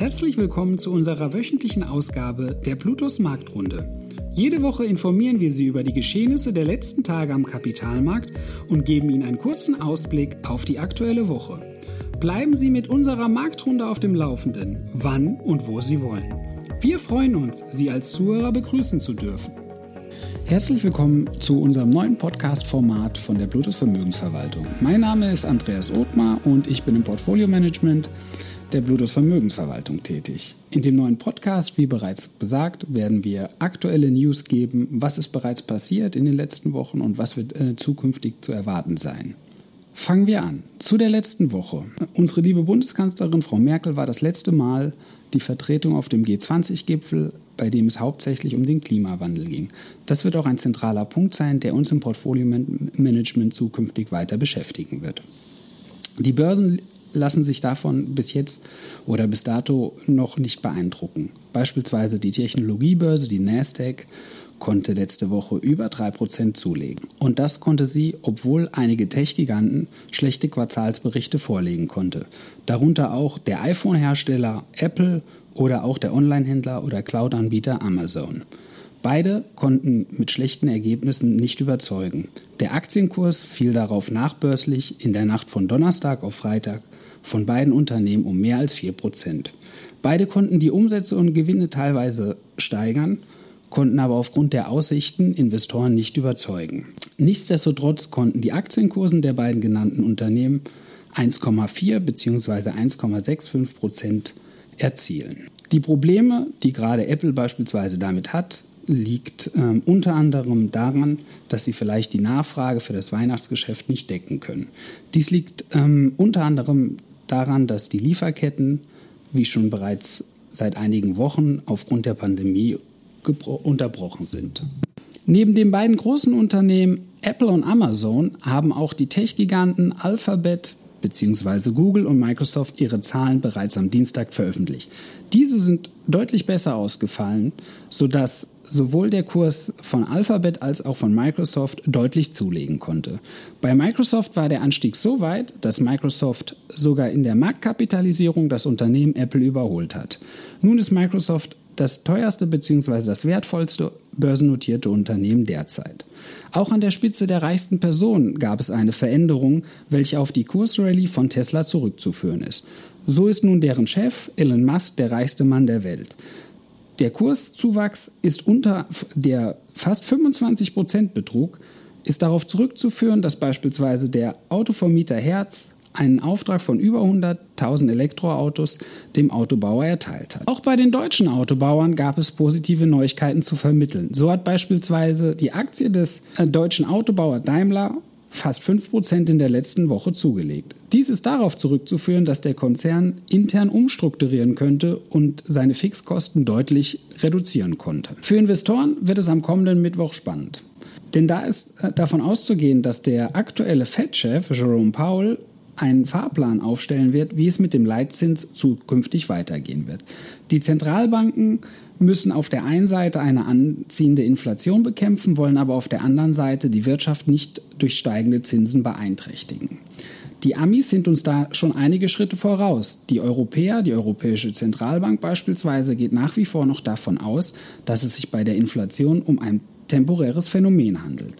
Herzlich willkommen zu unserer wöchentlichen Ausgabe der Plutos Marktrunde. Jede Woche informieren wir Sie über die Geschehnisse der letzten Tage am Kapitalmarkt und geben Ihnen einen kurzen Ausblick auf die aktuelle Woche. Bleiben Sie mit unserer Marktrunde auf dem Laufenden, wann und wo Sie wollen. Wir freuen uns, Sie als Zuhörer begrüßen zu dürfen. Herzlich willkommen zu unserem neuen Podcast-Format von der Plutus Vermögensverwaltung. Mein Name ist Andreas Othmar und ich bin im Portfolio-Management der Bluetooth Vermögensverwaltung tätig. In dem neuen Podcast, wie bereits gesagt, werden wir aktuelle News geben, was ist bereits passiert in den letzten Wochen und was wird äh, zukünftig zu erwarten sein. Fangen wir an. Zu der letzten Woche. Unsere liebe Bundeskanzlerin Frau Merkel war das letzte Mal die Vertretung auf dem G20-Gipfel, bei dem es hauptsächlich um den Klimawandel ging. Das wird auch ein zentraler Punkt sein, der uns im Portfolio-Management zukünftig weiter beschäftigen wird. Die Börsen lassen sich davon bis jetzt oder bis dato noch nicht beeindrucken. Beispielsweise die Technologiebörse, die Nasdaq, konnte letzte Woche über 3% zulegen. Und das konnte sie, obwohl einige Tech-Giganten schlechte Quartalsberichte vorlegen konnte. Darunter auch der iPhone-Hersteller Apple oder auch der Online-Händler oder Cloud-Anbieter Amazon. Beide konnten mit schlechten Ergebnissen nicht überzeugen. Der Aktienkurs fiel darauf nachbörslich in der Nacht von Donnerstag auf Freitag von beiden Unternehmen um mehr als 4% Beide konnten die Umsätze und Gewinne teilweise steigern, konnten aber aufgrund der Aussichten Investoren nicht überzeugen. Nichtsdestotrotz konnten die Aktienkursen der beiden genannten Unternehmen 1,4 bzw. 1,65 Prozent erzielen. Die Probleme, die gerade Apple beispielsweise damit hat, liegt ähm, unter anderem daran, dass sie vielleicht die Nachfrage für das Weihnachtsgeschäft nicht decken können. Dies liegt ähm, unter anderem daran, dass die Lieferketten, wie schon bereits seit einigen Wochen aufgrund der Pandemie unterbrochen sind. Neben den beiden großen Unternehmen Apple und Amazon haben auch die Tech-Giganten Alphabet bzw. Google und Microsoft ihre Zahlen bereits am Dienstag veröffentlicht. Diese sind deutlich besser ausgefallen, sodass sowohl der Kurs von Alphabet als auch von Microsoft deutlich zulegen konnte. Bei Microsoft war der Anstieg so weit, dass Microsoft sogar in der Marktkapitalisierung das Unternehmen Apple überholt hat. Nun ist Microsoft das teuerste bzw. das wertvollste börsennotierte Unternehmen derzeit. Auch an der Spitze der reichsten Personen gab es eine Veränderung, welche auf die Kursrallye von Tesla zurückzuführen ist. So ist nun deren Chef Elon Musk der reichste Mann der Welt. Der Kurszuwachs ist unter der fast 25 Prozent betrug, ist darauf zurückzuführen, dass beispielsweise der Autovermieter Herz einen Auftrag von über 100.000 Elektroautos dem Autobauer erteilt hat. Auch bei den deutschen Autobauern gab es positive Neuigkeiten zu vermitteln. So hat beispielsweise die Aktie des äh, deutschen Autobauer Daimler fast 5% in der letzten Woche zugelegt. Dies ist darauf zurückzuführen, dass der Konzern intern umstrukturieren könnte und seine Fixkosten deutlich reduzieren konnte. Für Investoren wird es am kommenden Mittwoch spannend. Denn da ist äh, davon auszugehen, dass der aktuelle Fed-Chef Jerome Powell einen Fahrplan aufstellen wird, wie es mit dem Leitzins zukünftig weitergehen wird. Die Zentralbanken müssen auf der einen Seite eine anziehende Inflation bekämpfen, wollen aber auf der anderen Seite die Wirtschaft nicht durch steigende Zinsen beeinträchtigen. Die Amis sind uns da schon einige Schritte voraus. Die Europäer, die Europäische Zentralbank beispielsweise, geht nach wie vor noch davon aus, dass es sich bei der Inflation um ein temporäres Phänomen handelt.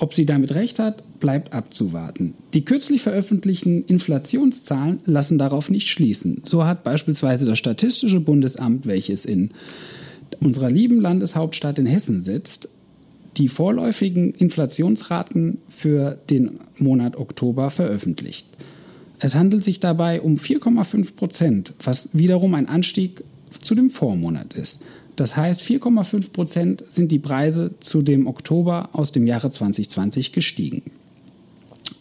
Ob sie damit recht hat, bleibt abzuwarten. Die kürzlich veröffentlichten Inflationszahlen lassen darauf nicht schließen. So hat beispielsweise das Statistische Bundesamt, welches in unserer lieben Landeshauptstadt in Hessen sitzt, die vorläufigen Inflationsraten für den Monat Oktober veröffentlicht. Es handelt sich dabei um 4,5 Prozent, was wiederum ein Anstieg zu dem Vormonat ist. Das heißt, 4,5 Prozent sind die Preise zu dem Oktober aus dem Jahre 2020 gestiegen.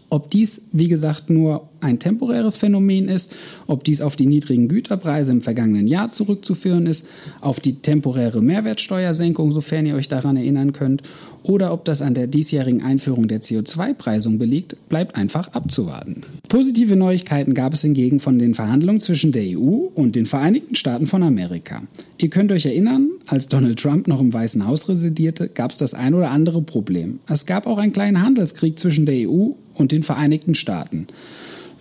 Ob dies, wie gesagt, nur ein temporäres Phänomen ist, ob dies auf die niedrigen Güterpreise im vergangenen Jahr zurückzuführen ist, auf die temporäre Mehrwertsteuersenkung, sofern ihr euch daran erinnern könnt, oder ob das an der diesjährigen Einführung der CO2-Preisung belegt, bleibt einfach abzuwarten. Positive Neuigkeiten gab es hingegen von den Verhandlungen zwischen der EU und den Vereinigten Staaten von Amerika. Ihr könnt euch erinnern, als Donald Trump noch im Weißen Haus residierte, gab es das ein oder andere Problem. Es gab auch einen kleinen Handelskrieg zwischen der EU und den Vereinigten Staaten.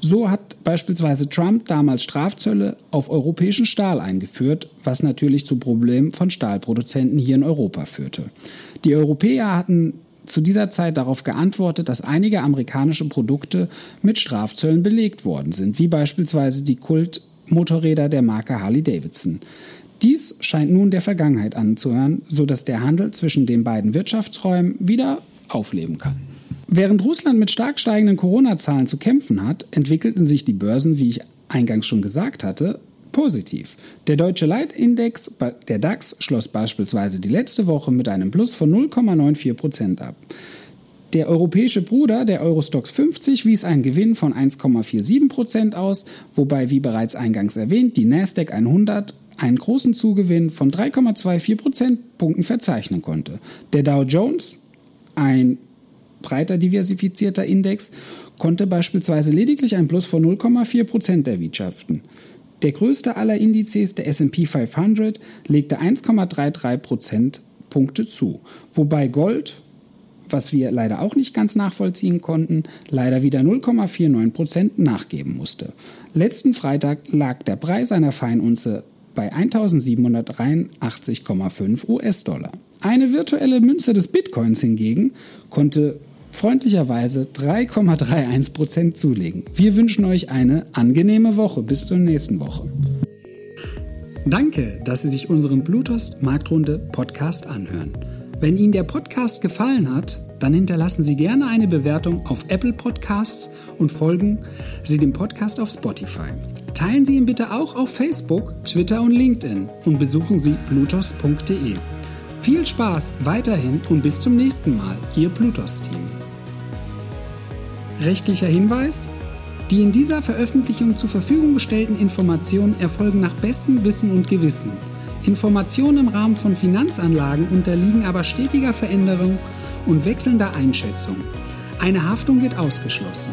So hat beispielsweise Trump damals Strafzölle auf europäischen Stahl eingeführt, was natürlich zu Problemen von Stahlproduzenten hier in Europa führte. Die Europäer hatten zu dieser Zeit darauf geantwortet, dass einige amerikanische Produkte mit Strafzöllen belegt worden sind, wie beispielsweise die Kultmotorräder der Marke Harley Davidson. Dies scheint nun der Vergangenheit anzuhören, sodass der Handel zwischen den beiden Wirtschaftsräumen wieder aufleben kann. Während Russland mit stark steigenden Corona-Zahlen zu kämpfen hat, entwickelten sich die Börsen, wie ich eingangs schon gesagt hatte, positiv. Der deutsche Leitindex, der DAX, schloss beispielsweise die letzte Woche mit einem Plus von 0,94 Prozent ab. Der europäische Bruder, der Eurostox 50, wies einen Gewinn von 1,47 Prozent aus, wobei, wie bereits eingangs erwähnt, die Nasdaq 100 einen großen Zugewinn von 3,24 Prozentpunkten verzeichnen konnte. Der Dow Jones, ein breiter diversifizierter Index, konnte beispielsweise lediglich ein Plus von 0,4 Prozent erwirtschaften. Der größte aller Indizes, der SP 500, legte 1,33 Prozentpunkte zu, wobei Gold, was wir leider auch nicht ganz nachvollziehen konnten, leider wieder 0,49 Prozent nachgeben musste. Letzten Freitag lag der Preis einer Feinunze bei 1783,5 US-Dollar. Eine virtuelle Münze des Bitcoins hingegen konnte freundlicherweise 3,31% zulegen. Wir wünschen euch eine angenehme Woche. Bis zur nächsten Woche. Danke, dass Sie sich unseren Bluetooth Marktrunde Podcast anhören. Wenn Ihnen der Podcast gefallen hat, dann hinterlassen Sie gerne eine Bewertung auf Apple Podcasts und folgen Sie dem Podcast auf Spotify. Teilen Sie ihn bitte auch auf Facebook, Twitter und LinkedIn und besuchen Sie blutos.de. Viel Spaß weiterhin und bis zum nächsten Mal, Ihr Plutos-Team. Rechtlicher Hinweis? Die in dieser Veröffentlichung zur Verfügung gestellten Informationen erfolgen nach bestem Wissen und Gewissen. Informationen im Rahmen von Finanzanlagen unterliegen aber stetiger Veränderung und wechselnder Einschätzung. Eine Haftung wird ausgeschlossen.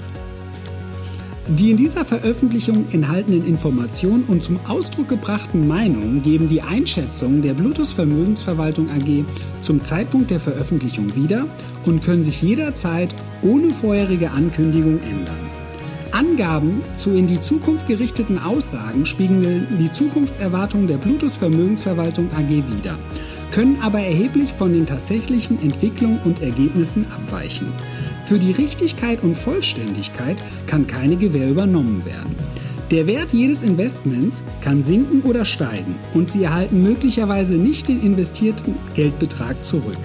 Die in dieser Veröffentlichung enthaltenen Informationen und zum Ausdruck gebrachten Meinungen geben die Einschätzung der Bluetooth Vermögensverwaltung AG zum Zeitpunkt der Veröffentlichung wieder und können sich jederzeit ohne vorherige Ankündigung ändern. Angaben zu in die Zukunft gerichteten Aussagen spiegeln die Zukunftserwartungen der Bluetooth Vermögensverwaltung AG wider, können aber erheblich von den tatsächlichen Entwicklungen und Ergebnissen abweichen. Für die Richtigkeit und Vollständigkeit kann keine Gewähr übernommen werden. Der Wert jedes Investments kann sinken oder steigen und Sie erhalten möglicherweise nicht den investierten Geldbetrag zurück.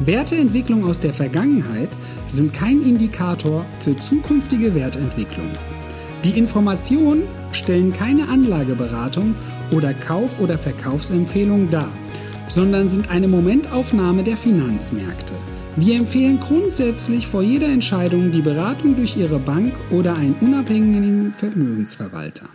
Werteentwicklung aus der Vergangenheit sind kein Indikator für zukünftige Wertentwicklung. Die Informationen stellen keine Anlageberatung oder Kauf- oder Verkaufsempfehlung dar, sondern sind eine Momentaufnahme der Finanzmärkte. Wir empfehlen grundsätzlich vor jeder Entscheidung die Beratung durch Ihre Bank oder einen unabhängigen Vermögensverwalter.